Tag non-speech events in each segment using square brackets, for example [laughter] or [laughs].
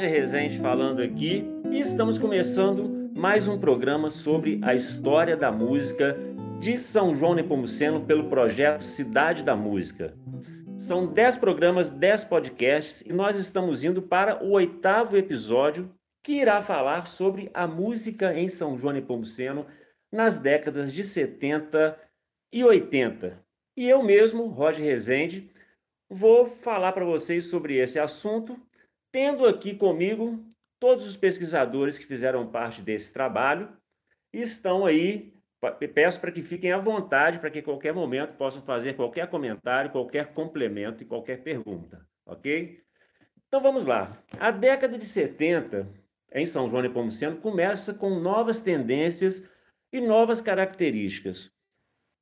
Roger Rezende falando aqui e estamos começando mais um programa sobre a história da música de São João Nepomuceno pelo projeto Cidade da Música. São 10 programas, 10 podcasts e nós estamos indo para o oitavo episódio que irá falar sobre a música em São João Nepomuceno nas décadas de 70 e 80. E eu mesmo, Roger Rezende, vou falar para vocês sobre esse assunto tendo aqui comigo todos os pesquisadores que fizeram parte desse trabalho e estão aí. Peço para que fiquem à vontade, para que a qualquer momento possam fazer qualquer comentário, qualquer complemento e qualquer pergunta, ok? Então vamos lá. A década de 70, em São João Nepomuceno, começa com novas tendências e novas características.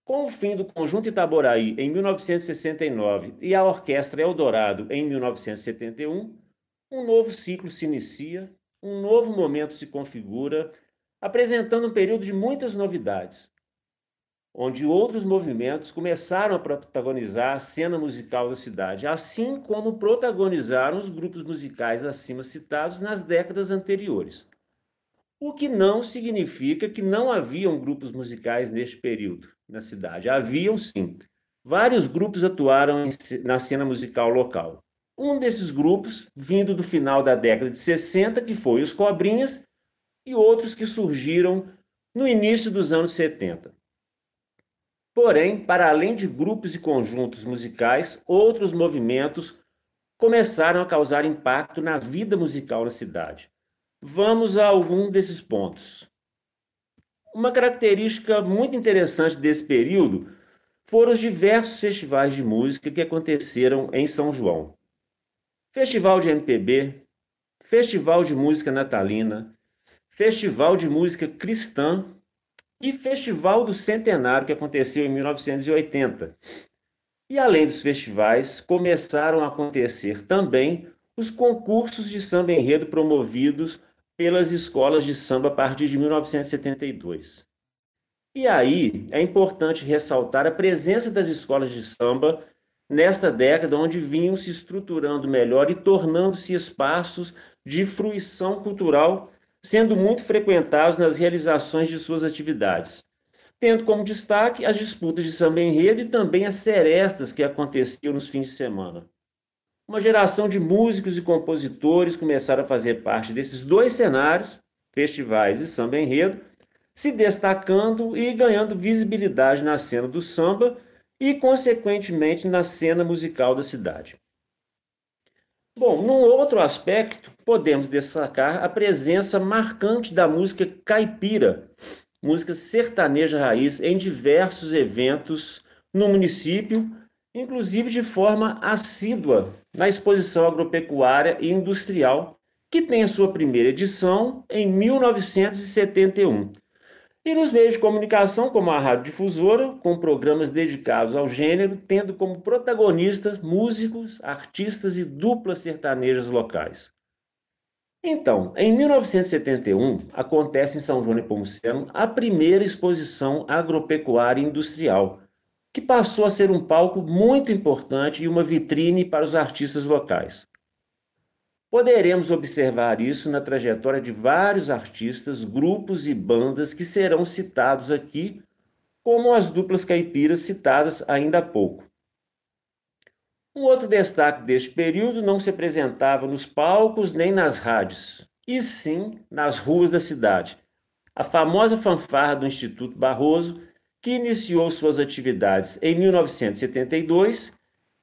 Com o fim do Conjunto Itaboraí em 1969 e a Orquestra Eldorado em 1971, um novo ciclo se inicia, um novo momento se configura, apresentando um período de muitas novidades, onde outros movimentos começaram a protagonizar a cena musical da cidade, assim como protagonizaram os grupos musicais acima citados nas décadas anteriores. O que não significa que não haviam grupos musicais neste período na cidade. Haviam sim. Vários grupos atuaram na cena musical local. Um desses grupos, vindo do final da década de 60, que foi os Cobrinhas, e outros que surgiram no início dos anos 70. Porém, para além de grupos e conjuntos musicais, outros movimentos começaram a causar impacto na vida musical na cidade. Vamos a algum desses pontos. Uma característica muito interessante desse período foram os diversos festivais de música que aconteceram em São João. Festival de MPB, Festival de Música Natalina, Festival de Música Cristã e Festival do Centenário, que aconteceu em 1980. E além dos festivais, começaram a acontecer também os concursos de samba enredo promovidos pelas escolas de samba a partir de 1972. E aí é importante ressaltar a presença das escolas de samba nesta década, onde vinham se estruturando melhor e tornando-se espaços de fruição cultural, sendo muito frequentados nas realizações de suas atividades, tendo como destaque as disputas de samba enredo e também as serestas que aconteciam nos fins de semana. Uma geração de músicos e compositores começaram a fazer parte desses dois cenários, festivais e samba enredo, se destacando e ganhando visibilidade na cena do samba e, consequentemente, na cena musical da cidade. Bom, num outro aspecto, podemos destacar a presença marcante da música caipira, música sertaneja raiz, em diversos eventos no município, inclusive de forma assídua na exposição agropecuária e industrial, que tem a sua primeira edição em 1971 e nos meios de comunicação, como a Rádio Difusora, com programas dedicados ao gênero, tendo como protagonistas músicos, artistas e duplas sertanejas locais. Então, em 1971, acontece em São João Nepomuceno a primeira exposição agropecuária industrial, que passou a ser um palco muito importante e uma vitrine para os artistas locais. Poderemos observar isso na trajetória de vários artistas, grupos e bandas que serão citados aqui, como as duplas caipiras citadas ainda há pouco. Um outro destaque deste período não se apresentava nos palcos nem nas rádios, e sim nas ruas da cidade. A famosa fanfarra do Instituto Barroso, que iniciou suas atividades em 1972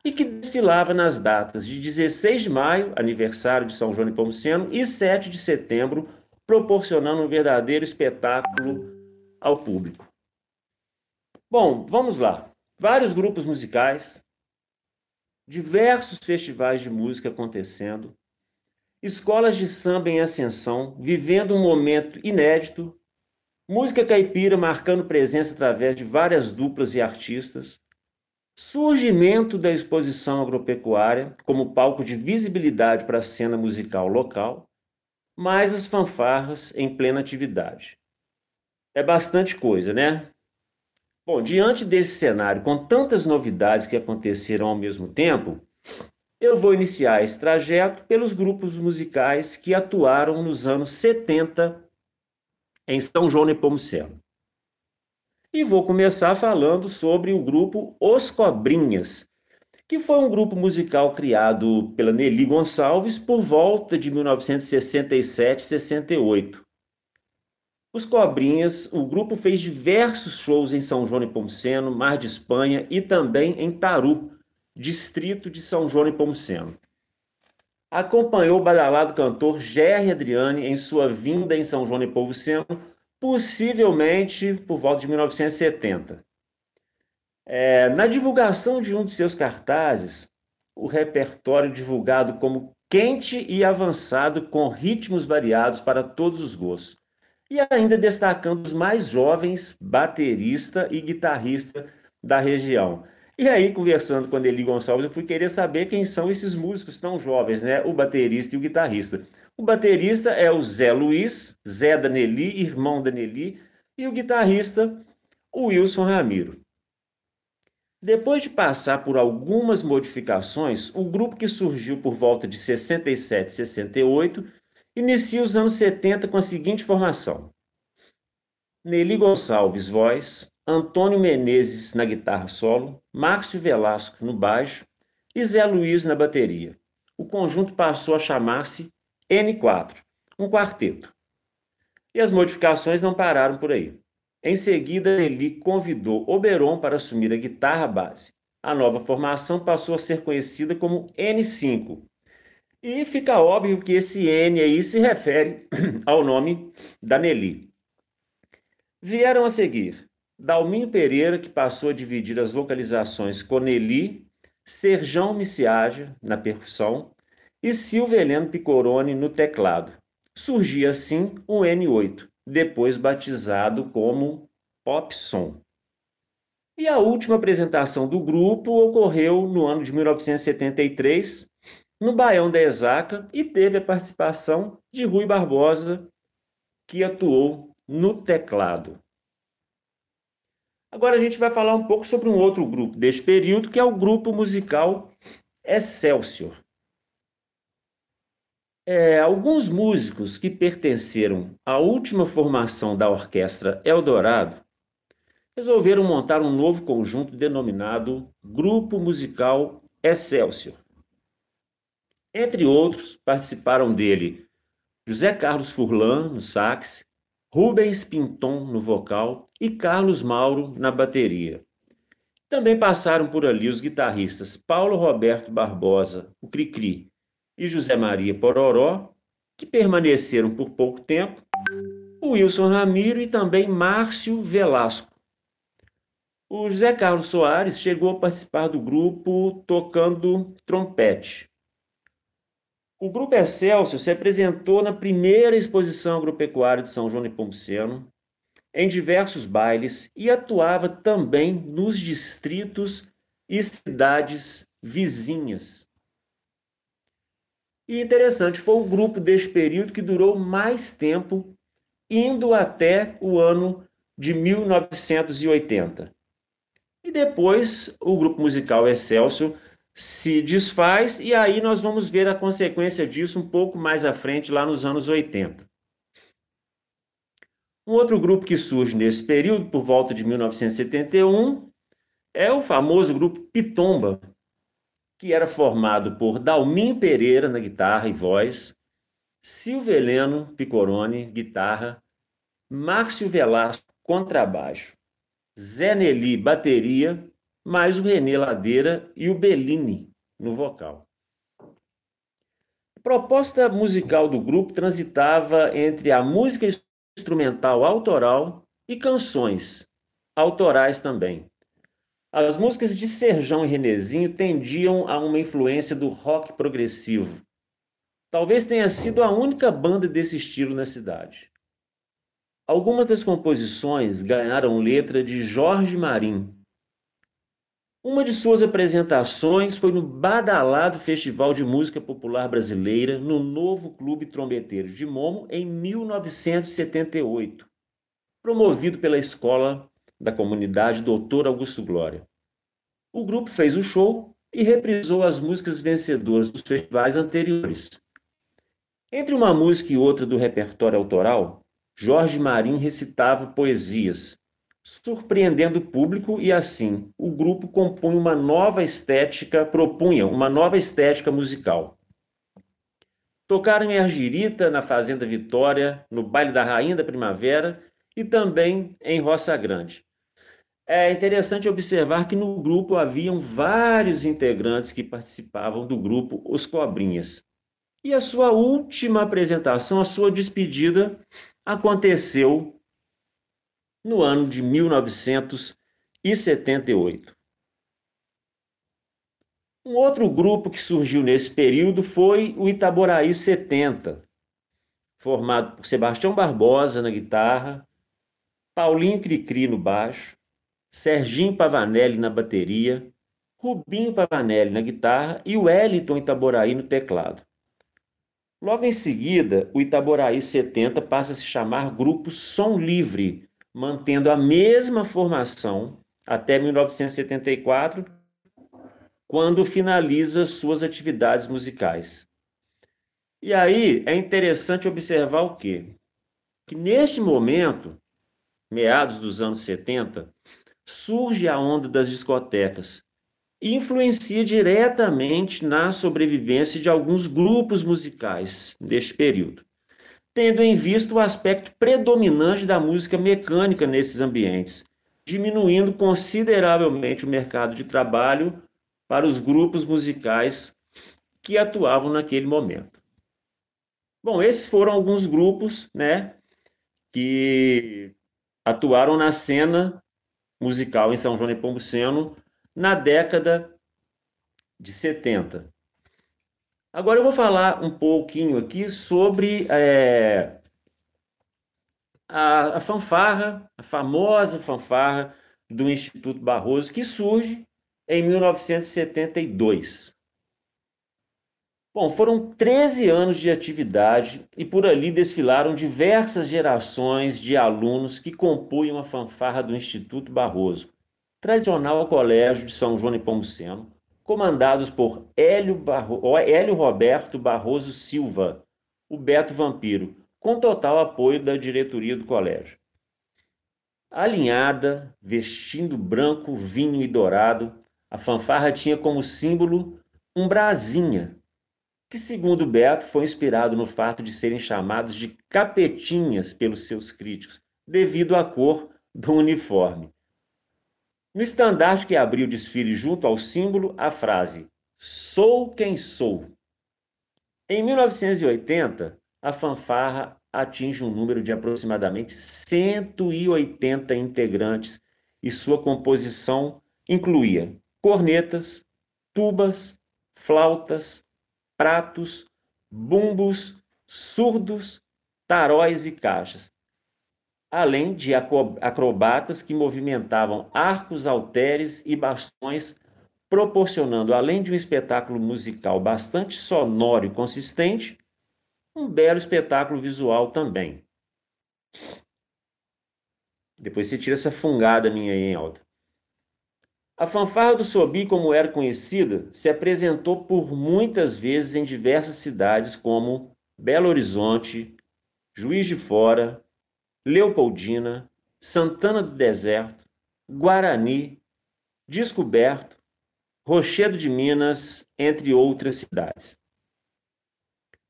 e que desfilava nas datas de 16 de maio, aniversário de São João Nepomuceno, e 7 de setembro, proporcionando um verdadeiro espetáculo ao público. Bom, vamos lá. Vários grupos musicais, diversos festivais de música acontecendo, escolas de samba em ascensão, vivendo um momento inédito, música caipira marcando presença através de várias duplas e artistas, surgimento da exposição agropecuária como palco de visibilidade para a cena musical local, mais as fanfarras em plena atividade. É bastante coisa, né? Bom, diante desse cenário, com tantas novidades que aconteceram ao mesmo tempo, eu vou iniciar esse trajeto pelos grupos musicais que atuaram nos anos 70 em São João Nepomuceno. E vou começar falando sobre o grupo Os Cobrinhas, que foi um grupo musical criado pela Nelly Gonçalves por volta de 1967-68. Os Cobrinhas, o grupo fez diversos shows em São João Nepomuceno, Mar de Espanha e também em Taru, distrito de São João Nepomuceno. Acompanhou o badalado cantor Jerry Adriani em sua vinda em São João Nepomuceno, possivelmente por volta de 1970. É, na divulgação de um de seus cartazes, o repertório divulgado como quente e avançado com ritmos variados para todos os gostos. E ainda destacando os mais jovens baterista e guitarrista da região. E aí, conversando com Nelly Gonçalves, eu fui querer saber quem são esses músicos tão jovens, né? O baterista e o guitarrista. O baterista é o Zé Luiz, Zé da Nelly, irmão da Nelly, e o guitarrista, o Wilson Ramiro. Depois de passar por algumas modificações, o grupo que surgiu por volta de 67 e 68 inicia os anos 70 com a seguinte formação: Nelly Gonçalves, voz, Antônio Menezes na guitarra solo, Márcio Velasco no baixo e Zé Luiz na bateria. O conjunto passou a chamar-se N4, um quarteto. E as modificações não pararam por aí. Em seguida, ele convidou Oberon para assumir a guitarra base. A nova formação passou a ser conhecida como N5. E fica óbvio que esse N aí se refere [clears throat] ao nome da Nelly. Vieram a seguir Dalminho Pereira, que passou a dividir as vocalizações com Nelly, Serjão Miciaja na percussão e Silvia Heleno Picoroni no teclado. Surgia assim o N8, depois batizado como Popson. E a última apresentação do grupo ocorreu no ano de 1973, no Baião da Exaca, e teve a participação de Rui Barbosa, que atuou no teclado. Agora a gente vai falar um pouco sobre um outro grupo deste período, que é o grupo musical Excelsior. É, alguns músicos que pertenceram à última formação da orquestra Eldorado resolveram montar um novo conjunto denominado Grupo Musical Excelsior. Entre outros, participaram dele José Carlos Furlan no sax, Rubens Pinton no vocal e Carlos Mauro na bateria. Também passaram por ali os guitarristas Paulo Roberto Barbosa, o Cricri, e José Maria Pororó, que permaneceram por pouco tempo, Wilson Ramiro e também Márcio Velasco. O José Carlos Soares chegou a participar do grupo tocando trompete. O Grupo Excelsior se apresentou na primeira exposição agropecuária de São João de Pompoceno, em diversos bailes e atuava também nos distritos e cidades vizinhas. E interessante, foi o grupo deste período que durou mais tempo, indo até o ano de 1980. E depois o grupo musical Excelsior se desfaz, e aí nós vamos ver a consequência disso um pouco mais à frente, lá nos anos 80. Um outro grupo que surge nesse período, por volta de 1971, é o famoso grupo Pitomba, que era formado por Dalmin Pereira na guitarra e voz, Silvio Heleno Picorone, guitarra, Márcio Velasco, contrabaixo, Zé Nelly, bateria, mais o Renê Ladeira e o Bellini no vocal. A proposta musical do grupo transitava entre a música instrumental autoral e canções autorais também. As músicas de Serjão e Renezinho tendiam a uma influência do rock progressivo. Talvez tenha sido a única banda desse estilo na cidade. Algumas das composições ganharam letra de Jorge Marim. Uma de suas apresentações foi no badalado Festival de Música Popular Brasileira no novo Clube Trombeteiro de Momo em 1978, promovido pela Escola da comunidade Doutor Augusto Glória. O grupo fez o show e reprisou as músicas vencedoras dos festivais anteriores. Entre uma música e outra do repertório autoral, Jorge Marim recitava poesias, surpreendendo o público e assim o grupo compunha uma nova estética, propunha uma nova estética musical. Tocaram em Argirita, na Fazenda Vitória, no Baile da Rainha da Primavera e também em Roça Grande. É interessante observar que no grupo haviam vários integrantes que participavam do grupo Os Cobrinhas. E a sua última apresentação, a sua despedida, aconteceu no ano de 1978. Um outro grupo que surgiu nesse período foi o Itaboraí 70, formado por Sebastião Barbosa na guitarra, Paulinho Cricri no baixo, Serginho Pavanelli na bateria, Rubinho Pavanelli na guitarra e o Wellington Itaboraí no teclado. Logo em seguida, o Itaboraí 70 passa a se chamar Grupo Som Livre, mantendo a mesma formação até 1974, quando finaliza suas atividades musicais. E aí é interessante observar o quê? Que neste momento meados dos anos 70, surge a onda das discotecas e influencia diretamente na sobrevivência de alguns grupos musicais deste período, tendo em vista o aspecto predominante da música mecânica nesses ambientes, diminuindo consideravelmente o mercado de trabalho para os grupos musicais que atuavam naquele momento. Bom, esses foram alguns grupos, né, que atuaram na cena musical em São João de Pombuceno na década de 70. Agora eu vou falar um pouquinho aqui sobre é, a, a fanfarra, a famosa fanfarra do Instituto Barroso, que surge em 1972. Bom, foram 13 anos de atividade e por ali desfilaram diversas gerações de alunos que compunham a fanfarra do Instituto Barroso, tradicional colégio de São João e Pomuceno, comandados por Hélio, Barro... Hélio Roberto Barroso Silva, o Beto Vampiro, com total apoio da diretoria do colégio. Alinhada, vestindo branco, vinho e dourado, a fanfarra tinha como símbolo um brasinha, que, segundo Beto, foi inspirado no fato de serem chamados de capetinhas pelos seus críticos, devido à cor do uniforme. No estandarte que abriu o desfile junto ao símbolo, a frase Sou quem sou. Em 1980, a fanfarra atinge um número de aproximadamente 180 integrantes e sua composição incluía cornetas, tubas, flautas, pratos, bumbos, surdos, taróis e caixas, além de acrobatas que movimentavam arcos, halteres e bastões, proporcionando, além de um espetáculo musical bastante sonoro e consistente, um belo espetáculo visual também. Depois você tira essa fungada minha aí em alta. A fanfarra do Sobi, como era conhecida, se apresentou por muitas vezes em diversas cidades como Belo Horizonte, Juiz de Fora, Leopoldina, Santana do Deserto, Guarani, Descoberto, Rochedo de Minas, entre outras cidades.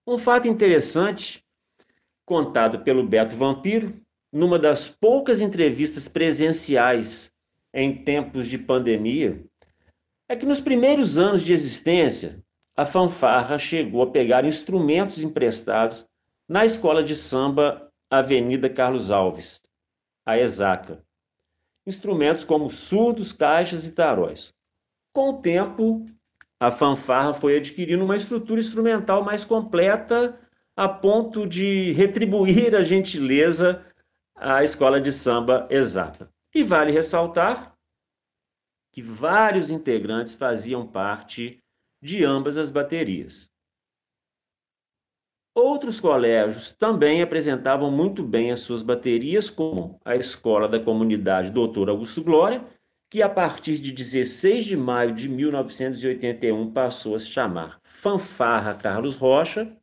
Um fato interessante, contado pelo Beto Vampiro, numa das poucas entrevistas presenciais em tempos de pandemia é que nos primeiros anos de existência, a fanfarra chegou a pegar instrumentos emprestados na escola de samba Avenida Carlos Alves, a Exaca. Instrumentos como surdos, caixas e taróis. Com o tempo, a fanfarra foi adquirindo uma estrutura instrumental mais completa a ponto de retribuir a gentileza à escola de samba Exaca. E vale ressaltar que vários integrantes faziam parte de ambas as baterias. Outros colégios também apresentavam muito bem as suas baterias, como a Escola da Comunidade Doutor Augusto Glória, que a partir de 16 de maio de 1981 passou a se chamar Fanfarra Carlos Rocha,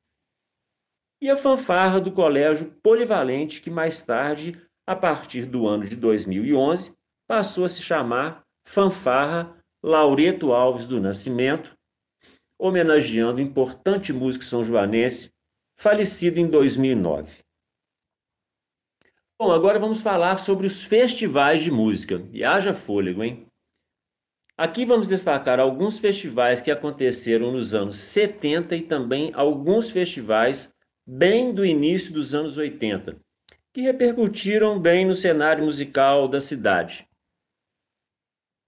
e a fanfarra do Colégio Polivalente, que mais tarde, a partir do ano de 2011, passou a se chamar Fanfarra Laureto Alves do Nascimento, homenageando o importante músico são joanense, falecido em 2009. Bom, agora vamos falar sobre os festivais de música. E haja fôlego, hein? Aqui vamos destacar alguns festivais que aconteceram nos anos 70 e também alguns festivais bem do início dos anos 80, que repercutiram bem no cenário musical da cidade.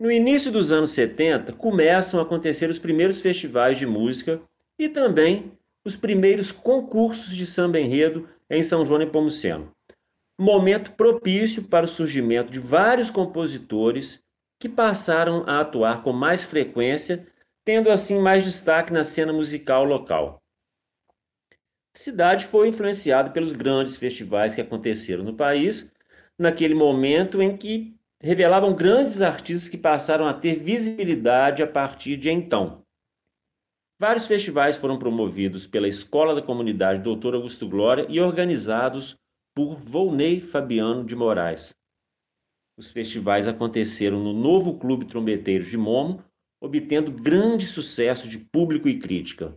No início dos anos 70, começam a acontecer os primeiros festivais de música e também os primeiros concursos de samba enredo em São João Nepomuceno. Momento propício para o surgimento de vários compositores que passaram a atuar com mais frequência, tendo assim mais destaque na cena musical local. Cidade foi influenciada pelos grandes festivais que aconteceram no país, naquele momento em que revelavam grandes artistas que passaram a ter visibilidade a partir de então. Vários festivais foram promovidos pela Escola da Comunidade Doutor Augusto Glória e organizados por Volney Fabiano de Moraes. Os festivais aconteceram no novo Clube Trombeteiros de Momo, obtendo grande sucesso de público e crítica.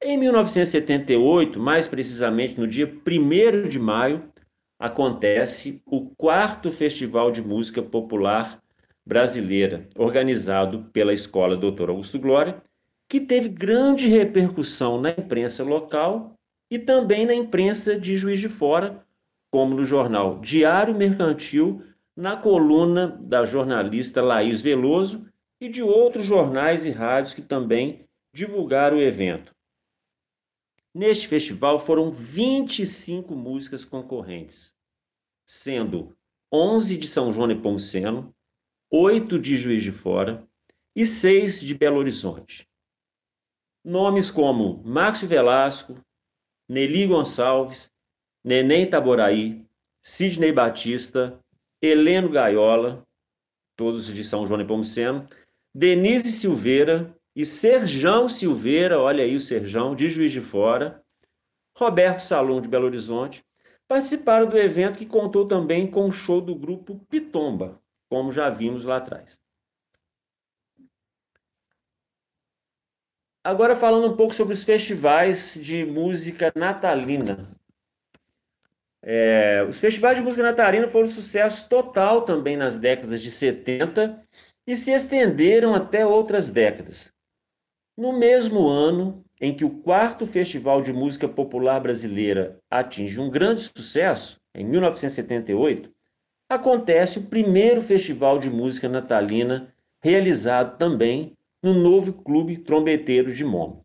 Em 1978, mais precisamente no dia 1 de maio, acontece o quarto Festival de Música Popular Brasileira, organizado pela Escola Doutor Augusto Glória, que teve grande repercussão na imprensa local e também na imprensa de Juiz de Fora, como no jornal Diário Mercantil, na coluna da jornalista Laís Veloso e de outros jornais e rádios que também divulgaram o evento. Neste festival foram 25 músicas concorrentes, sendo 11 de São João Nepomuceno, 8 de Juiz de Fora e 6 de Belo Horizonte. Nomes como Márcio Velasco, Nelly Gonçalves, Neném Taboraí, Sidney Batista, Heleno Gaiola, todos de São João Nepomuceno, Denise Silveira, e Serjão Silveira, olha aí o Serjão, de Juiz de Fora, Roberto Salom, de Belo Horizonte, participaram do evento que contou também com o show do grupo Pitomba, como já vimos lá atrás. Agora falando um pouco sobre os festivais de música natalina. É, os festivais de música natalina foram um sucesso total também nas décadas de 70 e se estenderam até outras décadas. No mesmo ano em que o quarto Festival de Música Popular Brasileira atinge um grande sucesso, em 1978, acontece o primeiro Festival de Música Natalina, realizado também no novo Clube Trombeteiros de Momo.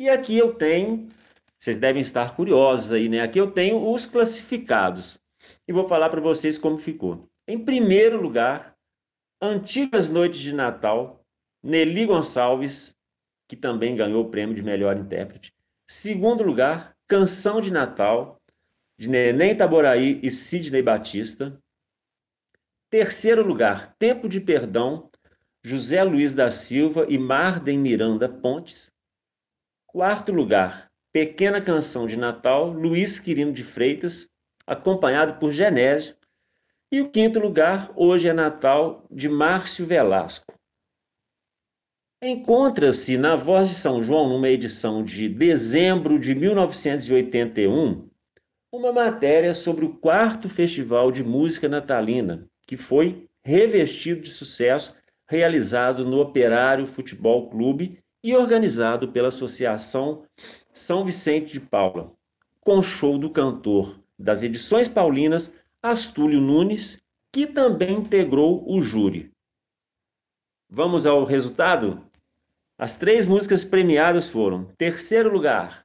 E aqui eu tenho, vocês devem estar curiosos aí, né? Aqui eu tenho os classificados e vou falar para vocês como ficou. Em primeiro lugar, Antigas Noites de Natal, Nelly Gonçalves, que também ganhou o prêmio de melhor intérprete. Segundo lugar, Canção de Natal, de Neném Taboraí e Sidney Batista. Terceiro lugar, Tempo de Perdão, José Luiz da Silva e Marden Miranda Pontes. Quarto lugar, Pequena Canção de Natal, Luiz Quirino de Freitas, acompanhado por Genésio. E o quinto lugar, Hoje é Natal, de Márcio Velasco. Encontra-se na Voz de São João, numa edição de dezembro de 1981, uma matéria sobre o quarto Festival de Música Natalina, que foi revestido de sucesso, realizado no Operário Futebol Clube e organizado pela Associação São Vicente de Paula, com show do cantor das edições paulinas Astúlio Nunes, que também integrou o júri. Vamos ao resultado? As três músicas premiadas foram: terceiro lugar,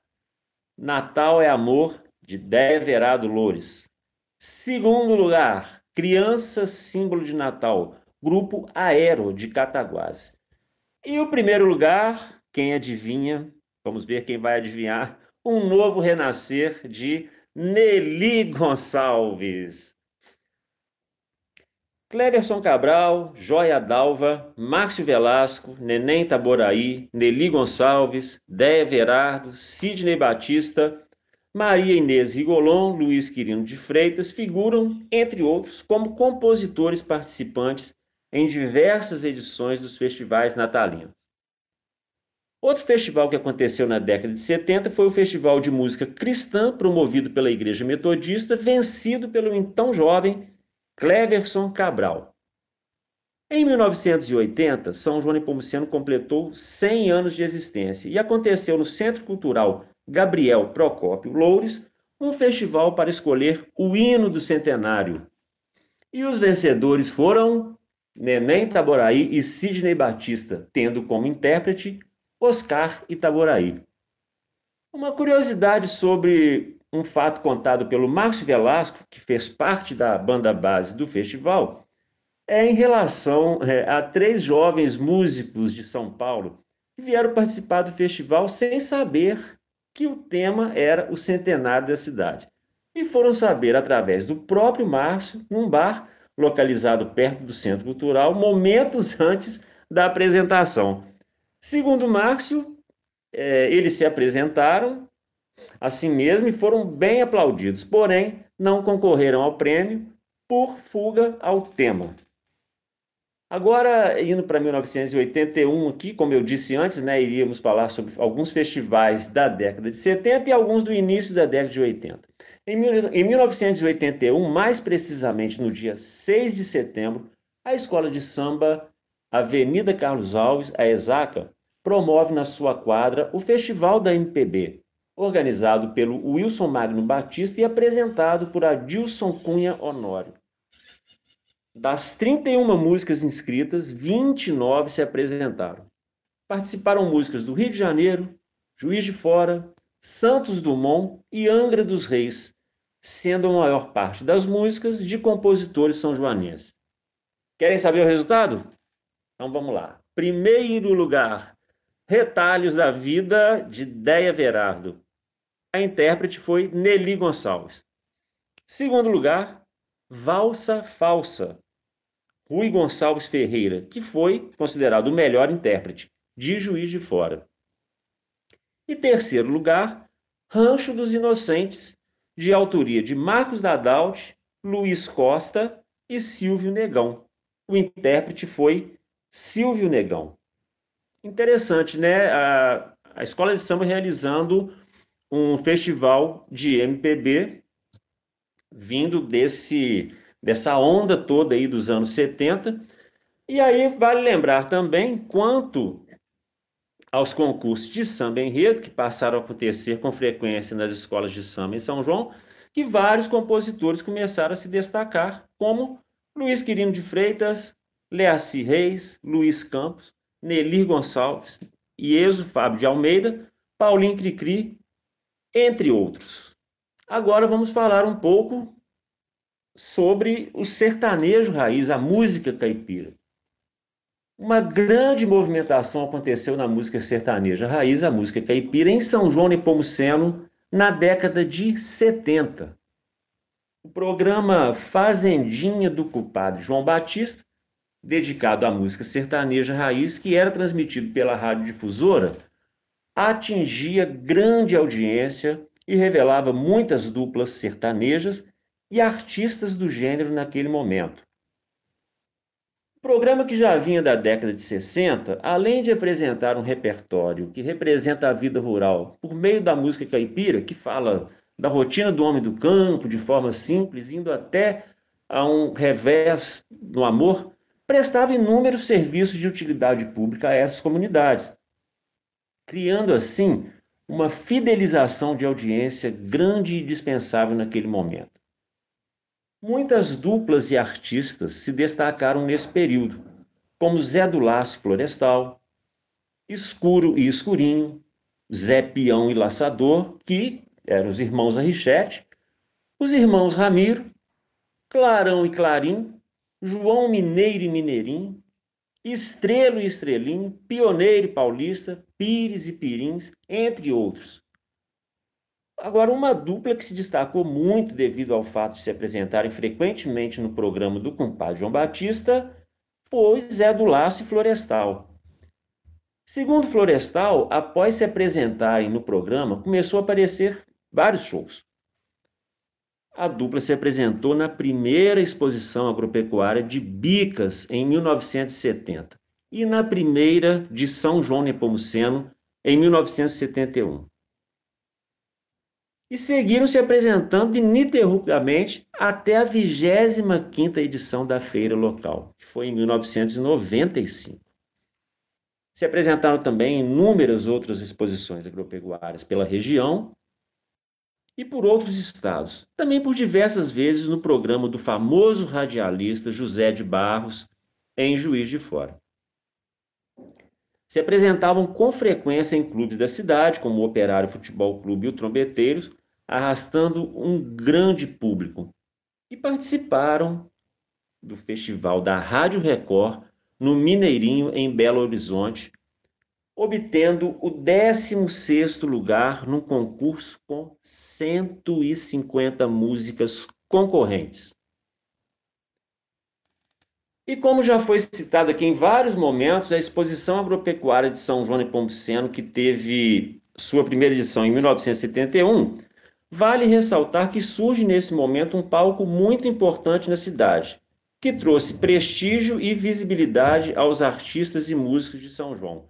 Natal é Amor, de Deverado Loures. Segundo lugar, Criança Símbolo de Natal, grupo Aero, de Cataguás. E o primeiro lugar, quem adivinha? Vamos ver quem vai adivinhar. Um novo renascer de Nelly Gonçalves. Cleverson Cabral, Joia Dalva, Márcio Velasco, Neném Taboraí, Nelly Gonçalves, Déia Verardo, Sidney Batista, Maria Inês Rigolon, Luiz Quirino de Freitas figuram, entre outros, como compositores participantes em diversas edições dos festivais natalinos. Outro festival que aconteceu na década de 70 foi o Festival de Música Cristã, promovido pela Igreja Metodista, vencido pelo então jovem Cleverson Cabral. Em 1980, São João Nepomuceno completou 100 anos de existência e aconteceu no Centro Cultural Gabriel Procópio Loures um festival para escolher o hino do centenário. E os vencedores foram Neném Taboraí e Sidney Batista, tendo como intérprete Oscar Itaboraí. Uma curiosidade sobre um fato contado pelo Márcio Velasco, que fez parte da banda base do festival, é em relação é, a três jovens músicos de São Paulo que vieram participar do festival sem saber que o tema era o centenário da cidade. E foram saber através do próprio Márcio, num bar localizado perto do Centro Cultural, momentos [laughs] antes da apresentação. Segundo Márcio, é, eles se apresentaram assim mesmo e foram bem aplaudidos, porém não concorreram ao prêmio por fuga ao tema. Agora, indo para 1981 aqui, como eu disse antes, né, iríamos falar sobre alguns festivais da década de 70 e alguns do início da década de 80. Em, em 1981, mais precisamente no dia 6 de setembro, a escola de samba Avenida Carlos Alves, a ESACA, promove na sua quadra o Festival da MPB, organizado pelo Wilson Magno Batista e apresentado por Adilson Cunha Honório. Das 31 músicas inscritas, 29 se apresentaram. Participaram músicas do Rio de Janeiro, Juiz de Fora, Santos Dumont e Angra dos Reis, sendo a maior parte das músicas de compositores são joanenses. Querem saber o resultado? Então vamos lá. Primeiro lugar, Retalhos da Vida, de Deia Verardo. A intérprete foi Nelly Gonçalves. Segundo lugar, Valsa Falsa, Rui Gonçalves Ferreira, que foi considerado o melhor intérprete, de Juiz de Fora. E terceiro lugar, Rancho dos Inocentes, de autoria de Marcos Dadalt, Luiz Costa e Silvio Negão. O intérprete foi Silvio Negão. Interessante, né? A, a escola de samba realizando um festival de MPB vindo desse dessa onda toda aí dos anos 70. E aí vale lembrar também quanto aos concursos de samba enredo que passaram a acontecer com frequência nas escolas de samba em São João, que vários compositores começaram a se destacar, como Luiz Quirino de Freitas, Leaci Reis, Luiz Campos, Nelir Gonçalves, Ieso Fábio de Almeida, Paulinho Cricri, entre outros. Agora vamos falar um pouco sobre o sertanejo raiz, a música caipira. Uma grande movimentação aconteceu na música sertaneja raiz, a música caipira, em São João Nepomuceno, na década de 70. O programa Fazendinha do Culpado João Batista dedicado à música sertaneja raiz, que era transmitido pela rádio difusora, atingia grande audiência e revelava muitas duplas sertanejas e artistas do gênero naquele momento. O programa que já vinha da década de 60, além de apresentar um repertório que representa a vida rural por meio da música caipira, que fala da rotina do homem do campo de forma simples, indo até a um revés no amor, prestava inúmeros serviços de utilidade pública a essas comunidades, criando assim uma fidelização de audiência grande e dispensável naquele momento. Muitas duplas e artistas se destacaram nesse período, como Zé do Laço Florestal, Escuro e Escurinho, Zé Peão e Laçador, que eram os irmãos Arrichete, os irmãos Ramiro, Clarão e Clarim, João Mineiro e Mineirinho, Estrelo e Estrelinho, Pioneiro e Paulista, Pires e Pirins, entre outros. Agora, uma dupla que se destacou muito devido ao fato de se apresentarem frequentemente no programa do compadre João Batista foi Zé do Laço e Florestal. Segundo Florestal, após se apresentarem no programa, começou a aparecer vários shows. A dupla se apresentou na primeira exposição agropecuária de Bicas em 1970 e na primeira de São João Nepomuceno em 1971 e seguiram se apresentando ininterruptamente até a 25ª edição da feira local, que foi em 1995. Se apresentaram também inúmeras outras exposições agropecuárias pela região e por outros estados, também por diversas vezes no programa do famoso radialista José de Barros, em Juiz de Fora. Se apresentavam com frequência em clubes da cidade, como o Operário Futebol Clube e o Trombeteiros, arrastando um grande público. E participaram do festival da Rádio Record no Mineirinho, em Belo Horizonte, obtendo o 16º lugar num concurso com 150 músicas concorrentes. E como já foi citado aqui em vários momentos, a exposição agropecuária de São João Nepomuceno, que teve sua primeira edição em 1971, Vale ressaltar que surge nesse momento um palco muito importante na cidade, que trouxe prestígio e visibilidade aos artistas e músicos de São João,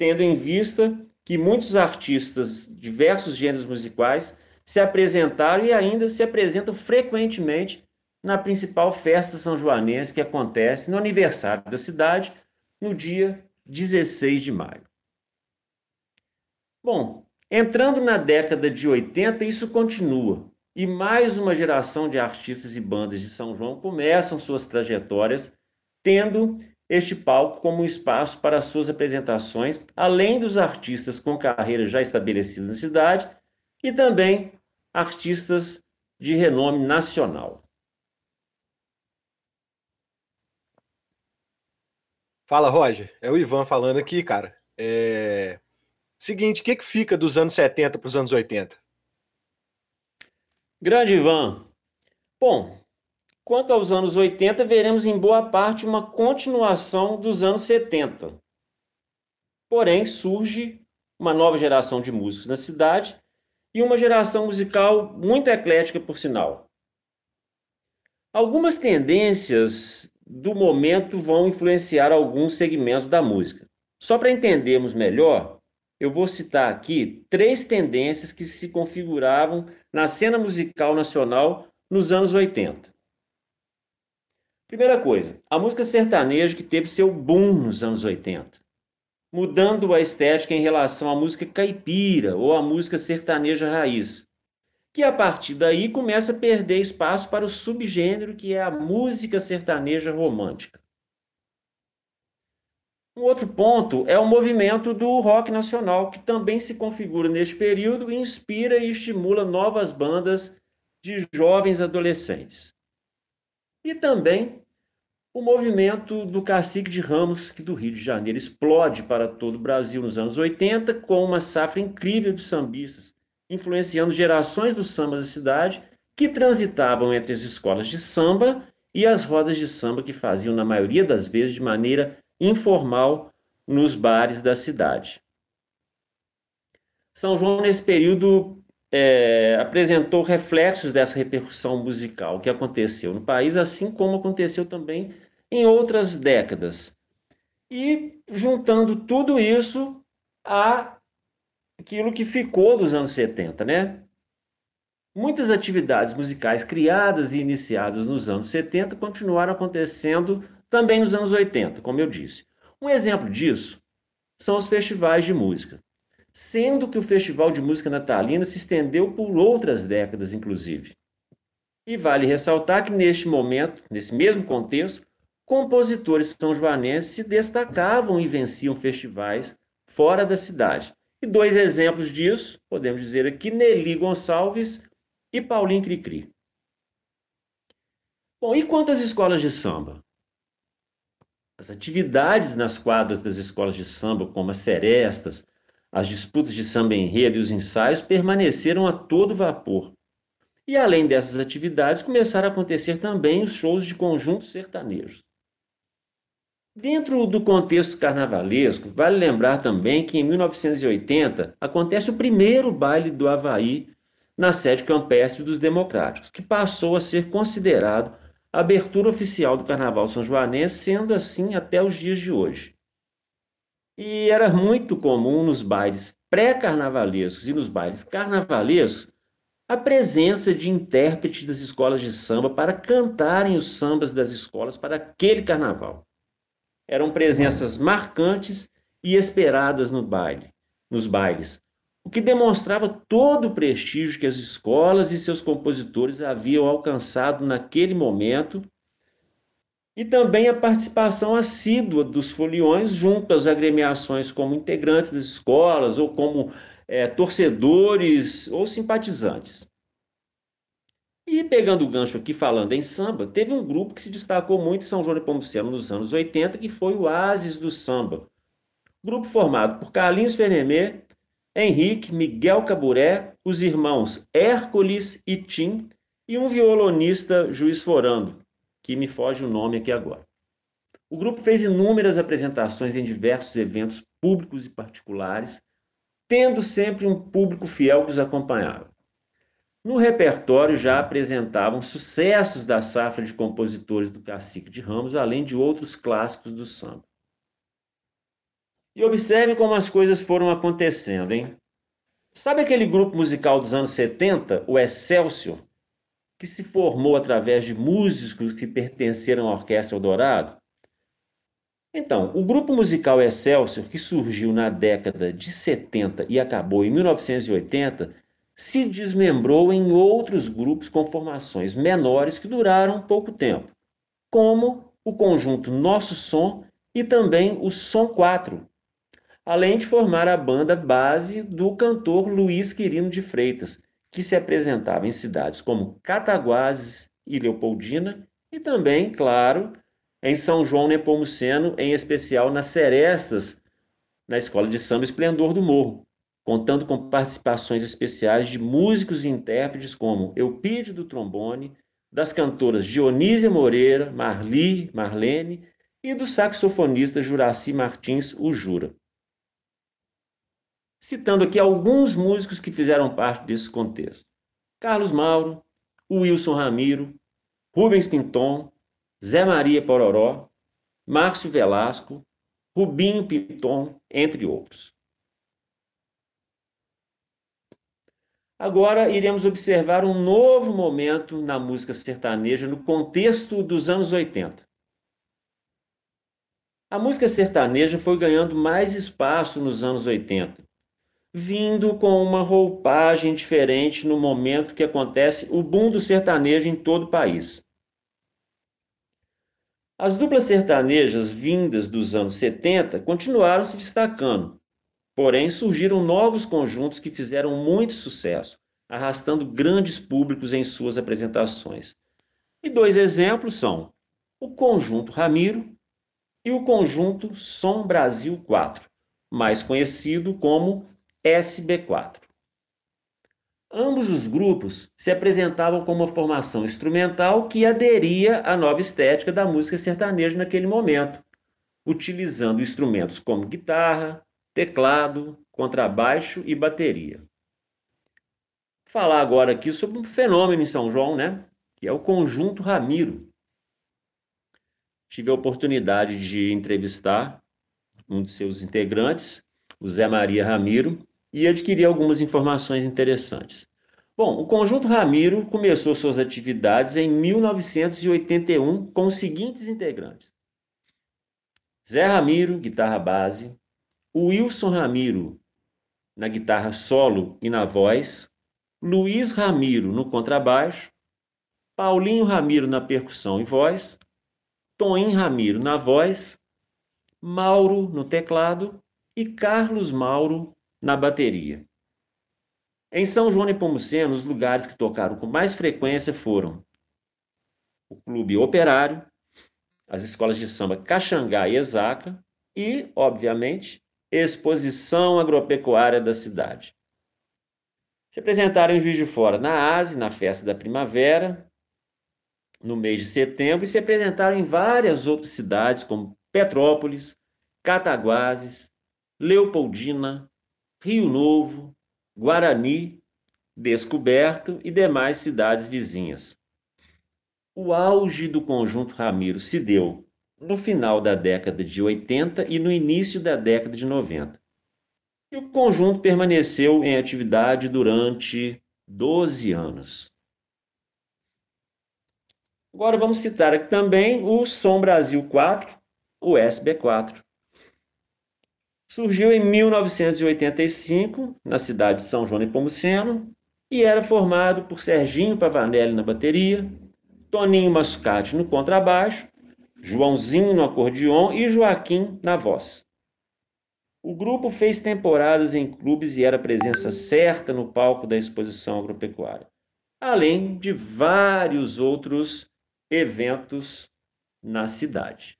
tendo em vista que muitos artistas diversos gêneros musicais se apresentaram e ainda se apresentam frequentemente na principal festa são joanense que acontece no aniversário da cidade, no dia 16 de maio. Bom, Entrando na década de 80, isso continua. E mais uma geração de artistas e bandas de São João começam suas trajetórias tendo este palco como um espaço para suas apresentações, além dos artistas com carreira já estabelecida na cidade e também artistas de renome nacional. Fala, Roger. É o Ivan falando aqui, cara. É... Seguinte, o que, que fica dos anos 70 para os anos 80? Grande Ivan. Bom, quanto aos anos 80, veremos em boa parte uma continuação dos anos 70. Porém, surge uma nova geração de músicos na cidade e uma geração musical muito eclética, por sinal. Algumas tendências do momento vão influenciar alguns segmentos da música. Só para entendermos melhor, eu vou citar aqui três tendências que se configuravam na cena musical nacional nos anos 80. Primeira coisa, a música sertaneja que teve seu boom nos anos 80, mudando a estética em relação à música caipira ou à música sertaneja raiz, que a partir daí começa a perder espaço para o subgênero que é a música sertaneja romântica. Um outro ponto é o movimento do rock nacional, que também se configura neste período e inspira e estimula novas bandas de jovens adolescentes. E também o movimento do Cacique de Ramos, que do Rio de Janeiro explode para todo o Brasil nos anos 80, com uma safra incrível de sambistas, influenciando gerações do samba da cidade que transitavam entre as escolas de samba e as rodas de samba que faziam, na maioria das vezes, de maneira informal nos bares da cidade. São João, nesse período, é, apresentou reflexos dessa repercussão musical que aconteceu no país, assim como aconteceu também em outras décadas. E juntando tudo isso a aquilo que ficou dos anos 70, né? Muitas atividades musicais criadas e iniciadas nos anos 70 continuaram acontecendo também nos anos 80, como eu disse. Um exemplo disso são os festivais de música, sendo que o Festival de Música Natalina se estendeu por outras décadas, inclusive. E vale ressaltar que neste momento, nesse mesmo contexto, compositores são joanenses se destacavam e venciam festivais fora da cidade. E dois exemplos disso, podemos dizer aqui, Nelly Gonçalves e Paulinho Cricri. Bom, e quantas escolas de samba? As atividades nas quadras das escolas de samba, como as serestas, As disputas de samba enredo e os ensaios permaneceram a todo vapor. E além dessas atividades, começaram a acontecer também os shows de conjuntos sertanejos. Dentro do contexto carnavalesco, vale lembrar também que em 1980 acontece o primeiro baile do Havaí na sede campestre dos Democráticos, que passou a ser considerado a abertura oficial do Carnaval São Joanense, sendo assim até os dias de hoje. E era muito comum nos bailes pré-carnavalescos e nos bailes carnavalescos a presença de intérpretes das escolas de samba para cantarem os sambas das escolas para aquele carnaval. Eram presenças marcantes e esperadas no baile, nos bailes, o que demonstrava todo o prestígio que as escolas e seus compositores haviam alcançado naquele momento e também a participação assídua dos foliões junto às agremiações como integrantes das escolas ou como é, torcedores ou simpatizantes. E pegando o gancho aqui falando em samba, teve um grupo que se destacou muito em São João de Pomuceno nos anos 80, que foi o Ases do Samba. Grupo formado por Carlinhos Fenemê, Henrique, Miguel Caburé, os irmãos Hércules e Tim e um violonista Juiz Forando, que me foge o nome aqui agora. O grupo fez inúmeras apresentações em diversos eventos públicos e particulares, tendo sempre um público fiel que os acompanhava. No repertório já apresentavam sucessos da safra de compositores do Cacique de Ramos, além de outros clássicos do samba. E observe como as coisas foram acontecendo, hein? Sabe aquele grupo musical dos anos 70, o Excelsior, que se formou através de músicos que pertenceram à Orquestra Eldorado? Então, o grupo musical Excelsior, que surgiu na década de 70 e acabou em 1980, se desmembrou em outros grupos com formações menores que duraram pouco tempo, como o conjunto Nosso Som e também o Som 4, além de formar a banda base do cantor Luiz Quirino de Freitas, que se apresentava em cidades como Cataguases e Leopoldina, e também, claro, em São João Nepomuceno, em especial nas Serestas, na Escola de Samba Esplendor do Morro, contando com participações especiais de músicos e intérpretes como Eupídio do trombone, das cantoras Dionísia Moreira, Marli, Marlene e do saxofonista Juraci Martins, o Jura citando aqui alguns músicos que fizeram parte desse contexto: Carlos Mauro, Wilson Ramiro, Rubens Pinton, Zé Maria Pororó, Márcio Velasco, Rubinho Pinton, entre outros. Agora iremos observar um novo momento na música sertaneja no contexto dos anos 80. A música sertaneja foi ganhando mais espaço nos anos 80, vindo com uma roupagem diferente no momento que acontece o boom do sertanejo em todo o país. As duplas sertanejas vindas dos anos 70 continuaram se destacando, porém surgiram novos conjuntos que fizeram muito sucesso, arrastando grandes públicos em suas apresentações. E dois exemplos são o Conjunto Ramiro e o Conjunto Som Brasil 4, mais conhecido como SB4. Ambos os grupos se apresentavam como uma formação instrumental que aderia à nova estética da música sertaneja naquele momento, utilizando instrumentos como guitarra, teclado, contrabaixo e bateria. Falar agora aqui sobre um fenômeno em São João, né? Que é o Conjunto Ramiro. Tive a oportunidade de entrevistar um de seus integrantes, o Zé Maria Ramiro, e adquirir algumas informações interessantes. Bom, o Conjunto Ramiro começou suas atividades em 1981 com os seguintes integrantes: Zé Ramiro, guitarra base, Wilson Ramiro na guitarra solo e na voz, Luiz Ramiro no contrabaixo, Paulinho Ramiro na percussão e voz, Toim Ramiro na voz, Mauro no teclado. E Carlos Mauro na bateria. Em São João e Pomuceno, os lugares que tocaram com mais frequência foram o Clube Operário, as escolas de samba Caxangá e Exaca e, obviamente, Exposição Agropecuária da cidade. Se apresentaram em Juiz de Fora na ASE, na festa da primavera, no mês de setembro, e se apresentaram em várias outras cidades, como Petrópolis, Cataguases, Leopoldina, Rio Novo, Guarani, Descoberto e demais cidades vizinhas. O auge do conjunto Ramiro se deu no final da década de 80 e no início da década de 90. E o conjunto permaneceu em atividade durante 12 anos. Agora vamos citar aqui também o Som Brasil 4, o SB4. Surgiu em 1985, na cidade de São João de Pomuceno, e era formado por Serginho Pavanelli na bateria, Toninho Mascate no contrabaixo, Joãozinho no acordeon e Joaquim na voz. O grupo fez temporadas em clubes e era presença certa no palco da exposição agropecuária, além de vários outros eventos na cidade.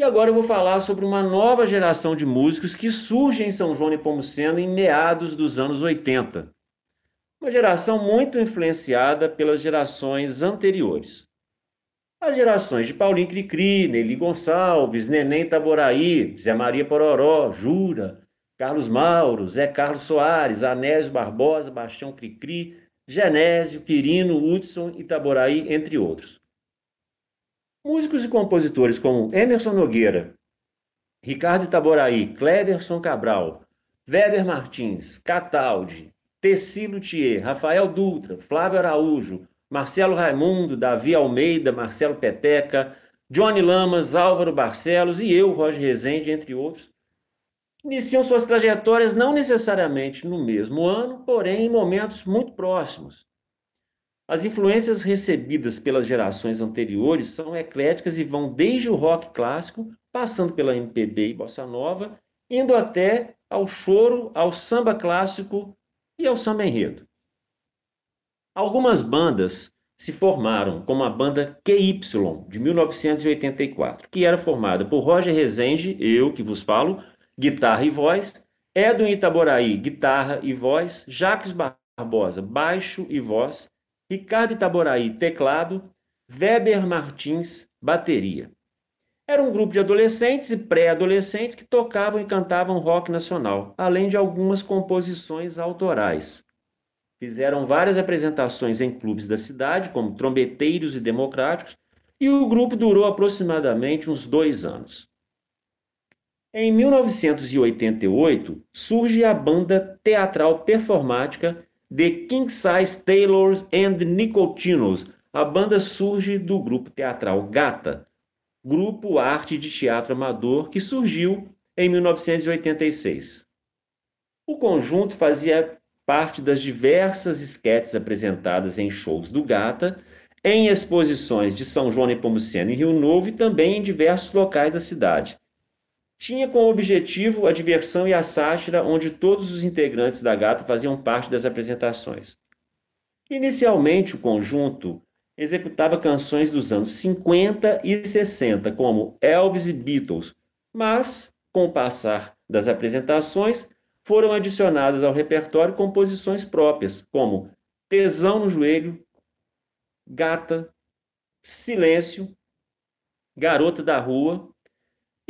E agora eu vou falar sobre uma nova geração de músicos que surge em São João de Pomuceno em meados dos anos 80. Uma geração muito influenciada pelas gerações anteriores. As gerações de Paulinho Cricri, Nelly Gonçalves, Neném Taboraí, Zé Maria Pororó, Jura, Carlos Mauro, Zé Carlos Soares, Anésio Barbosa, Bastião Cricri, Genésio, Quirino, Hudson e Taboraí, entre outros. Músicos e compositores como Emerson Nogueira, Ricardo Itaboraí, Cleverson Cabral, Weber Martins, Cataldi, Tecilo Thier, Rafael Dutra, Flávio Araújo, Marcelo Raimundo, Davi Almeida, Marcelo Peteca, Johnny Lamas, Álvaro Barcelos e eu, Roger Rezende, entre outros, iniciam suas trajetórias não necessariamente no mesmo ano, porém em momentos muito próximos. As influências recebidas pelas gerações anteriores são ecléticas e vão desde o rock clássico, passando pela MPB e bossa nova, indo até ao choro, ao samba clássico e ao samba enredo. Algumas bandas se formaram, como a banda QY, de 1984, que era formada por Roger Rezende, eu que vos falo, guitarra e voz, Edwin Itaboraí, guitarra e voz, Jacques Barbosa, baixo e voz, Ricardo Itaboraí, teclado, Weber Martins, bateria. Era um grupo de adolescentes e pré-adolescentes que tocavam e cantavam rock nacional, além de algumas composições autorais. Fizeram várias apresentações em clubes da cidade, como Trombeteiros e Democráticos, e o grupo durou aproximadamente uns dois anos. Em 1988, surge a banda teatral performática The King Size Tailors and Nicotinos. A banda surge do grupo teatral Gata, grupo arte de teatro amador que surgiu em 1986. O conjunto fazia parte das diversas esquetes apresentadas em shows do Gata, em exposições de São João e Rio Novo e também em diversos locais da cidade. Tinha como objetivo a diversão e a sátira, onde todos os integrantes da Gata faziam parte das apresentações. Inicialmente, o conjunto executava canções dos anos 50 e 60, como Elvis e Beatles, mas, com o passar das apresentações, foram adicionadas ao repertório composições próprias, como Tesão no Joelho, Gata, Silêncio, Garota da Rua.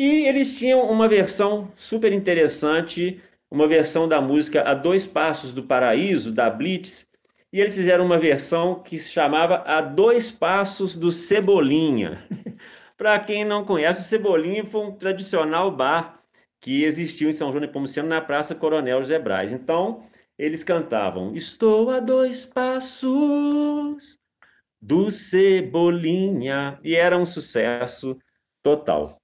E eles tinham uma versão super interessante, uma versão da música A Dois Passos do Paraíso, da Blitz, e eles fizeram uma versão que se chamava A Dois Passos do Cebolinha. [laughs] Para quem não conhece, o Cebolinha foi um tradicional bar que existiu em São João de Pomuceno na Praça Coronel José Braz. Então, eles cantavam: Estou a dois passos do Cebolinha, e era um sucesso total.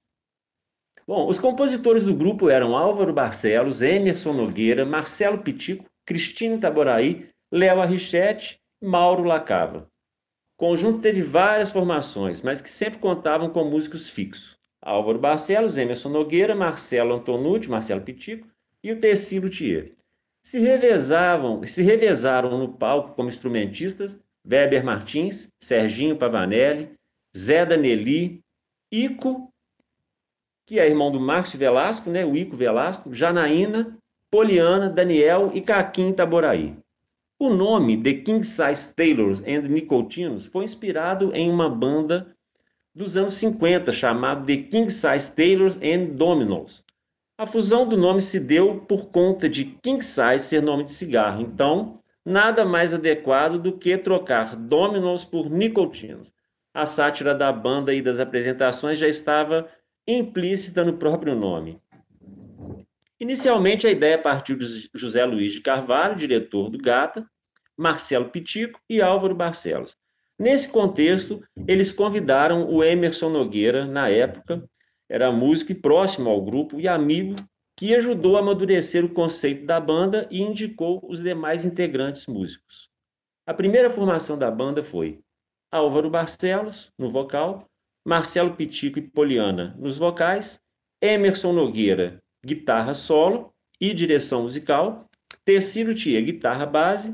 Bom, os compositores do grupo eram Álvaro Barcelos, Emerson Nogueira, Marcelo Pitico, Cristina Taboraí, Léo Arrichete e Mauro Lacava. O conjunto teve várias formações, mas que sempre contavam com músicos fixos. Álvaro Barcelos, Emerson Nogueira, Marcelo Antonucci, Marcelo Pitico e o Tecílio Thier. Se revezavam, se revezaram no palco como instrumentistas Weber Martins, Serginho Pavanelli, Zé Danelli, Ico que é irmão do Márcio Velasco, né, o Ico Velasco, Janaína, Poliana, Daniel e Caquim Taboraí. O nome The King Size Taylors and Nicotinos foi inspirado em uma banda dos anos 50 chamada The King Size Taylors and Dominoes. A fusão do nome se deu por conta de King Size ser nome de cigarro, então nada mais adequado do que trocar Dominoes por Nicotinos. A sátira da banda e das apresentações já estava implícita no próprio nome. Inicialmente, a ideia partiu de José Luiz de Carvalho, diretor do Gata, Marcelo Pitico e Álvaro Barcelos. Nesse contexto, eles convidaram o Emerson Nogueira, na época, era músico e próximo ao grupo e amigo, que ajudou a amadurecer o conceito da banda e indicou os demais integrantes músicos. A primeira formação da banda foi Álvaro Barcelos, no vocal, Marcelo Pitico e Poliana, nos vocais, Emerson Nogueira, guitarra solo e direção musical, Tecílio Tia, guitarra base,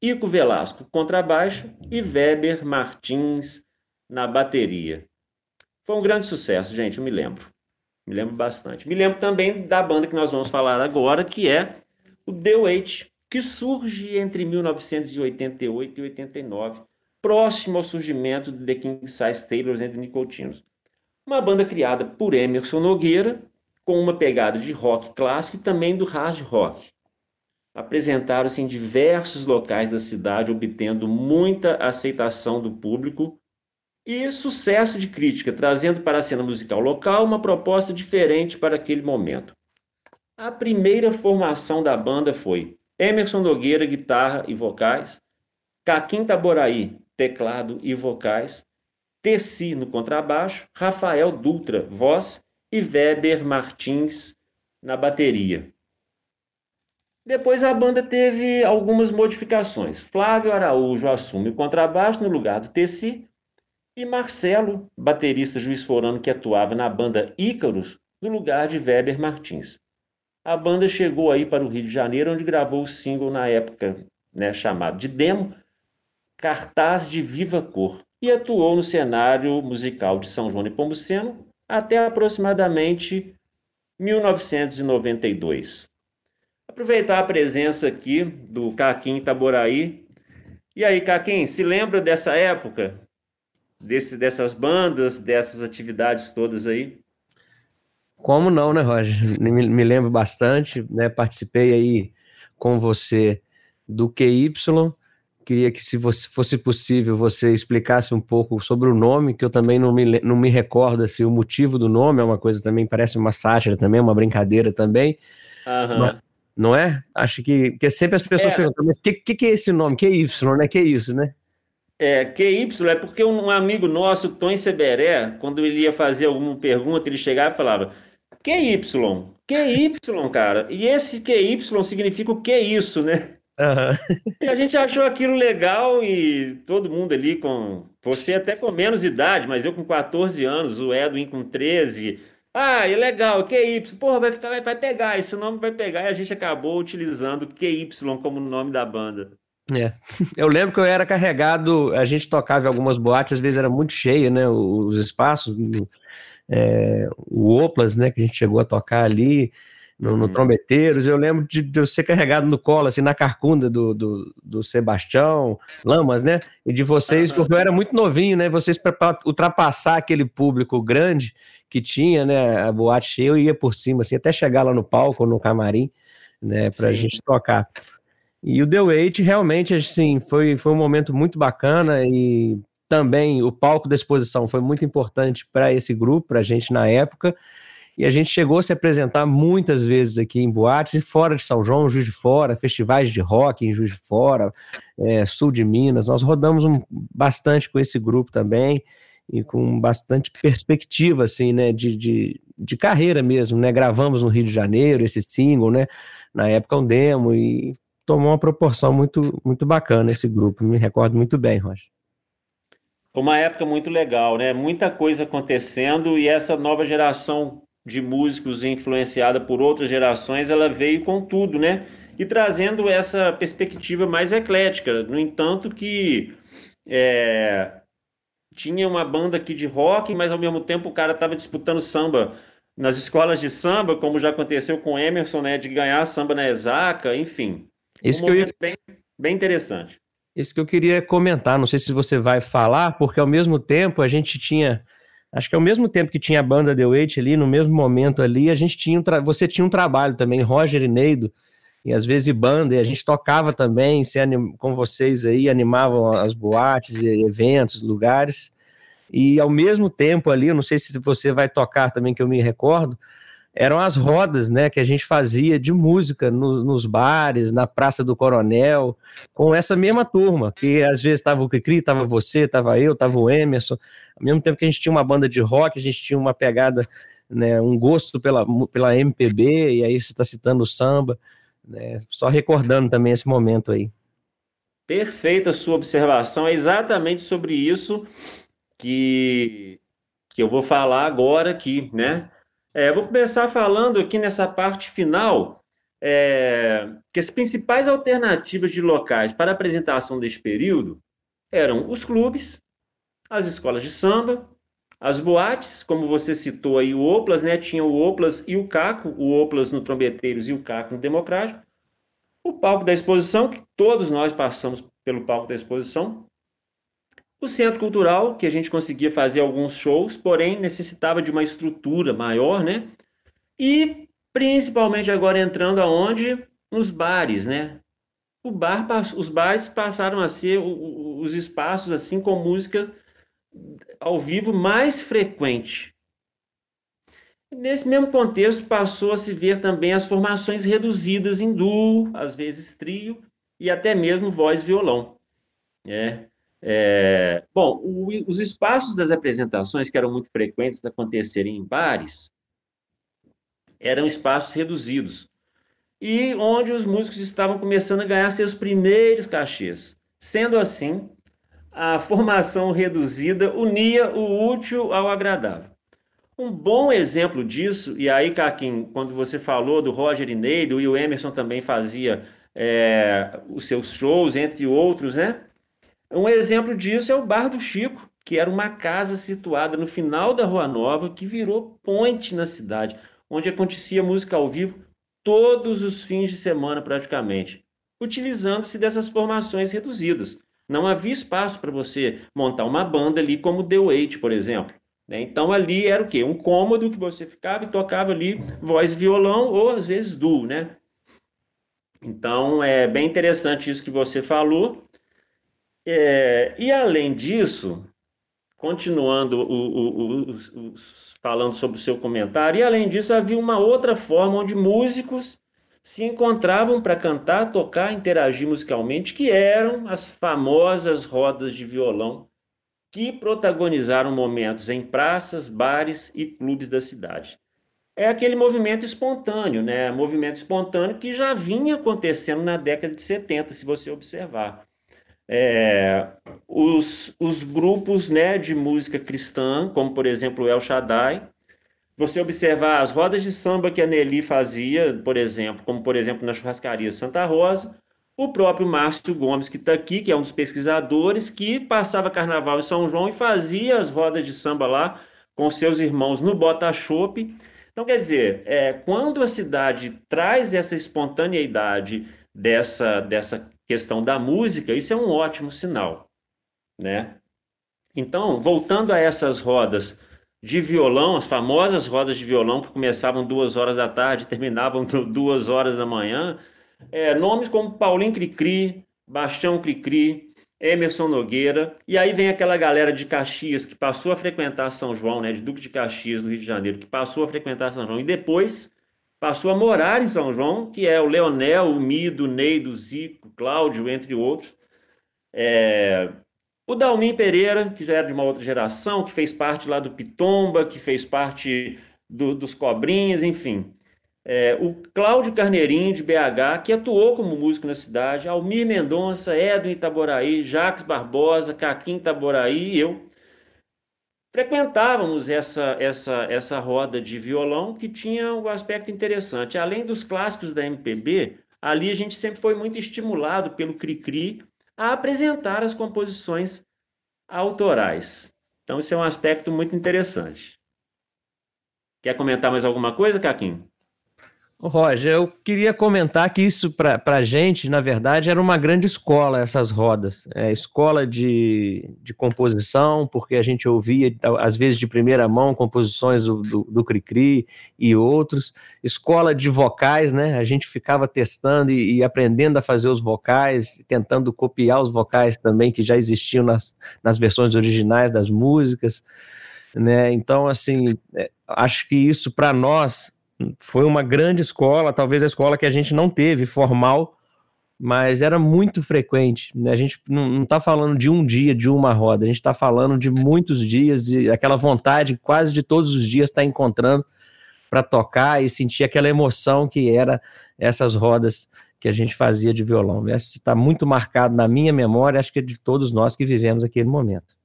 Ico Velasco, contrabaixo e Weber Martins na bateria. Foi um grande sucesso, gente, eu me lembro. Me lembro bastante. Me lembro também da banda que nós vamos falar agora, que é o The Wait, que surge entre 1988 e 89, próximo ao surgimento de The King Size Taylors and Nicotinos. Uma banda criada por Emerson Nogueira, com uma pegada de rock clássico e também do hard rock. Apresentaram-se em diversos locais da cidade, obtendo muita aceitação do público e sucesso de crítica, trazendo para a cena musical local uma proposta diferente para aquele momento. A primeira formação da banda foi Emerson Nogueira, guitarra e vocais, Caquim Taboraí, teclado e vocais, Tessi no contrabaixo, Rafael Dutra, voz e Weber Martins na bateria. Depois a banda teve algumas modificações. Flávio Araújo assume o contrabaixo no lugar do Tessi e Marcelo, baterista juiz forano que atuava na banda Ícaros, no lugar de Weber Martins. A banda chegou aí para o Rio de Janeiro, onde gravou o single na época né, chamado de Demo, Cartaz de Viva Cor, e atuou no cenário musical de São João de Pombuceno até aproximadamente 1992. Aproveitar a presença aqui do Caquim Itaboraí. E aí, Caquim, se lembra dessa época? Desse, dessas bandas, dessas atividades todas aí? Como não, né, Roger? Me, me lembro bastante, né? Participei aí com você do QY, queria que, se você, fosse possível, você explicasse um pouco sobre o nome, que eu também não me, não me recordo se assim, o motivo do nome é uma coisa também, parece uma sátira também, uma brincadeira também. Uhum. Mas, não é? Acho que, que sempre as pessoas é. perguntam, mas o que, que, que, é esse nome? Que é Y, né? Que é isso, né? É, QY é porque um amigo nosso, Tom Seberé, quando ele ia fazer alguma pergunta, ele chegava e falava QY, QY, cara. E esse QY significa o que é isso, né? Uhum. E a gente achou aquilo legal e todo mundo ali com. Você até com menos idade, mas eu com 14 anos, o Edwin com 13. Ah, é legal, QY. Porra, vai, ficar, vai, vai pegar, esse nome vai pegar. E a gente acabou utilizando QY como nome da banda. É. Eu lembro que eu era carregado, a gente tocava em algumas boates, às vezes era muito cheio, né? Os espaços. É, o Oplas, né? Que a gente chegou a tocar ali no, no uhum. Trombeteiros. Eu lembro de, de, eu ser carregado no colo, assim, na carcunda do, do, do Sebastião Lamas, né? E de vocês, porque eu era muito novinho, né? Vocês, para ultrapassar aquele público grande que tinha, né? A boate cheia, eu ia por cima, assim, até chegar lá no palco, no camarim, né? Pra Sim. gente tocar. E o The Wait realmente, assim, foi, foi um momento muito bacana e também o palco da exposição foi muito importante para esse grupo, para a gente na época. E a gente chegou a se apresentar muitas vezes aqui em boates e fora de São João, Juiz de Fora, festivais de rock em Juiz de Fora, é, sul de Minas. Nós rodamos um, bastante com esse grupo também e com bastante perspectiva, assim, né, de, de, de carreira mesmo, né? Gravamos no Rio de Janeiro esse single, né? Na época um demo e tomou uma proporção muito, muito bacana esse grupo. Me recordo muito bem, Rocha. Foi uma época muito legal, né? Muita coisa acontecendo e essa nova geração de músicos influenciada por outras gerações, ela veio com tudo, né? E trazendo essa perspectiva mais eclética. No entanto, que é, tinha uma banda aqui de rock, mas ao mesmo tempo o cara estava disputando samba nas escolas de samba, como já aconteceu com Emerson, né, de ganhar samba na Exaca, enfim. Isso um que eu ia... bem, bem interessante. Isso que eu queria comentar, não sei se você vai falar, porque ao mesmo tempo a gente tinha, acho que ao mesmo tempo que tinha a banda The Wait ali, no mesmo momento ali, a gente tinha, um você tinha um trabalho também, Roger e Neido, e às vezes banda, e a gente tocava também se anim, com vocês aí, animavam as boates, eventos, lugares, e ao mesmo tempo ali, eu não sei se você vai tocar também, que eu me recordo, eram as rodas, né, que a gente fazia de música no, nos bares, na Praça do Coronel, com essa mesma turma, que às vezes estava o Cri, estava você, estava eu, estava o Emerson, ao mesmo tempo que a gente tinha uma banda de rock, a gente tinha uma pegada, né, um gosto pela, pela MPB, e aí você está citando o samba, né, só recordando também esse momento aí. Perfeita a sua observação, é exatamente sobre isso que, que eu vou falar agora aqui, né? É, vou começar falando aqui nessa parte final é, que as principais alternativas de locais para apresentação deste período eram os clubes, as escolas de samba, as boates, como você citou aí o Oplas, né? Tinha o Oplas e o Caco, o Oplas no Trombeteiros e o Caco no Democrático. O palco da exposição, que todos nós passamos pelo palco da exposição, o centro cultural, que a gente conseguia fazer alguns shows, porém necessitava de uma estrutura maior, né? E principalmente agora entrando aonde? Nos bares, né? O bar, os bares passaram a ser os espaços assim com música ao vivo mais frequente. Nesse mesmo contexto, passou a se ver também as formações reduzidas em duo, às vezes trio, e até mesmo voz-violão. É. É, bom, o, os espaços das apresentações, que eram muito frequentes acontecerem em bares, eram espaços reduzidos e onde os músicos estavam começando a ganhar seus primeiros cachês. Sendo assim, a formação reduzida unia o útil ao agradável. Um bom exemplo disso, e aí, Caquim, quando você falou do Roger Ineido e o Emerson também fazia é, os seus shows, entre outros, né? Um exemplo disso é o Bar do Chico, que era uma casa situada no final da Rua Nova, que virou ponte na cidade, onde acontecia música ao vivo todos os fins de semana praticamente, utilizando-se dessas formações reduzidas. Não havia espaço para você montar uma banda ali como The Wait, por exemplo. Né? Então ali era o quê? Um cômodo que você ficava e tocava ali voz violão ou às vezes duo, né? Então é bem interessante isso que você falou. É, e além disso, continuando o, o, o, falando sobre o seu comentário, e além disso havia uma outra forma onde músicos se encontravam para cantar, tocar, interagir musicalmente, que eram as famosas rodas de violão que protagonizaram momentos em praças, bares e clubes da cidade. É aquele movimento espontâneo, né? Movimento espontâneo que já vinha acontecendo na década de 70, se você observar é, os, os grupos né, de música cristã, como por exemplo o El Shaddai, você observar as rodas de samba que a Nelly fazia, por exemplo, como por exemplo na churrascaria Santa Rosa, o próprio Márcio Gomes, que está aqui, que é um dos pesquisadores, que passava carnaval em São João e fazia as rodas de samba lá com seus irmãos no Bota Chope. Então, quer dizer, é, quando a cidade traz essa espontaneidade dessa, dessa questão da música, isso é um ótimo sinal, né? Então, voltando a essas rodas de violão, as famosas rodas de violão que começavam duas horas da tarde, [laughs] terminavam duas horas da manhã, é, nomes como Paulinho Cricri, Bastião Cricri, Emerson Nogueira, e aí vem aquela galera de Caxias que passou a frequentar São João, né, de Duque de Caxias, no Rio de Janeiro, que passou a frequentar São João, e depois passou a morar em São João, que é o Leonel, o Mido, o Neido, o Zico, Cláudio, entre outros. É... O Dalmin Pereira, que já era de uma outra geração, que fez parte lá do Pitomba, que fez parte do, dos Cobrinhas, enfim. É, o Cláudio Carneirinho, de BH, que atuou como músico na cidade, Almir Mendonça, Edwin Itaboraí, Jacques Barbosa, Caquim Itaboraí e eu frequentávamos essa, essa, essa roda de violão que tinha um aspecto interessante. Além dos clássicos da MPB, ali a gente sempre foi muito estimulado pelo Cri-Cri a apresentar as composições autorais. Então, isso é um aspecto muito interessante. Quer comentar mais alguma coisa, Caquinho? Roger, eu queria comentar que isso para a gente, na verdade, era uma grande escola, essas rodas. É, escola de, de composição, porque a gente ouvia, às vezes, de primeira mão, composições do, do, do Cricri e outros. Escola de vocais, né? A gente ficava testando e, e, aprendendo a fazer os vocais, tentando copiar os vocais também que já existiam nas, nas versões originais das músicas. Né? Então, assim, é, acho que isso para nós foi uma grande escola, talvez a escola que a gente não teve formal, mas era muito frequente. Né? A gente não está falando de um dia, de uma roda, a gente está falando de muitos dias e aquela vontade quase de todos os dias estar tá encontrando para tocar e sentir aquela emoção que era essas rodas que a gente fazia de violão. Está muito marcado na minha memória, acho que é de todos nós que vivemos aquele momento.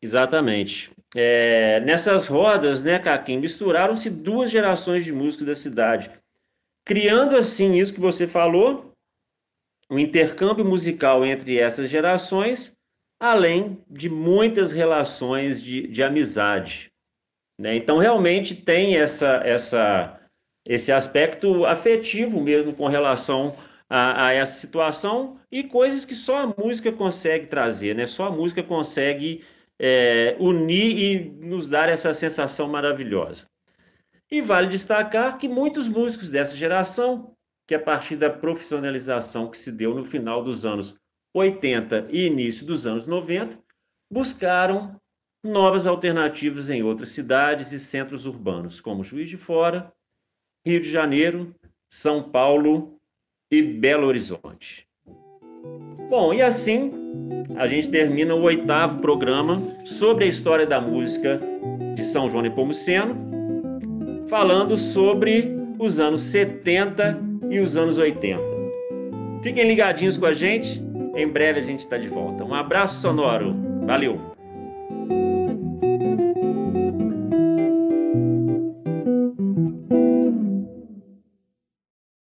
Exatamente. É, nessas rodas, né, Caquim, misturaram-se duas gerações de músicos da cidade, criando assim isso que você falou, um intercâmbio musical entre essas gerações, além de muitas relações de, de amizade. Né? Então, realmente tem essa, essa, esse aspecto afetivo mesmo com relação a, a, essa situação e coisas que só a música consegue trazer, né? Só a música consegue é, unir e nos dar essa sensação maravilhosa. E vale destacar que muitos músicos dessa geração, que a partir da profissionalização que se deu no final dos anos 80 e início dos anos 90, buscaram novas alternativas em outras cidades e centros urbanos, como Juiz de Fora, Rio de Janeiro, São Paulo e Belo Horizonte. Bom, e assim a gente termina o oitavo programa sobre a história da música de São João Nepomuceno, falando sobre os anos 70 e os anos 80. Fiquem ligadinhos com a gente, em breve a gente está de volta. Um abraço sonoro, valeu!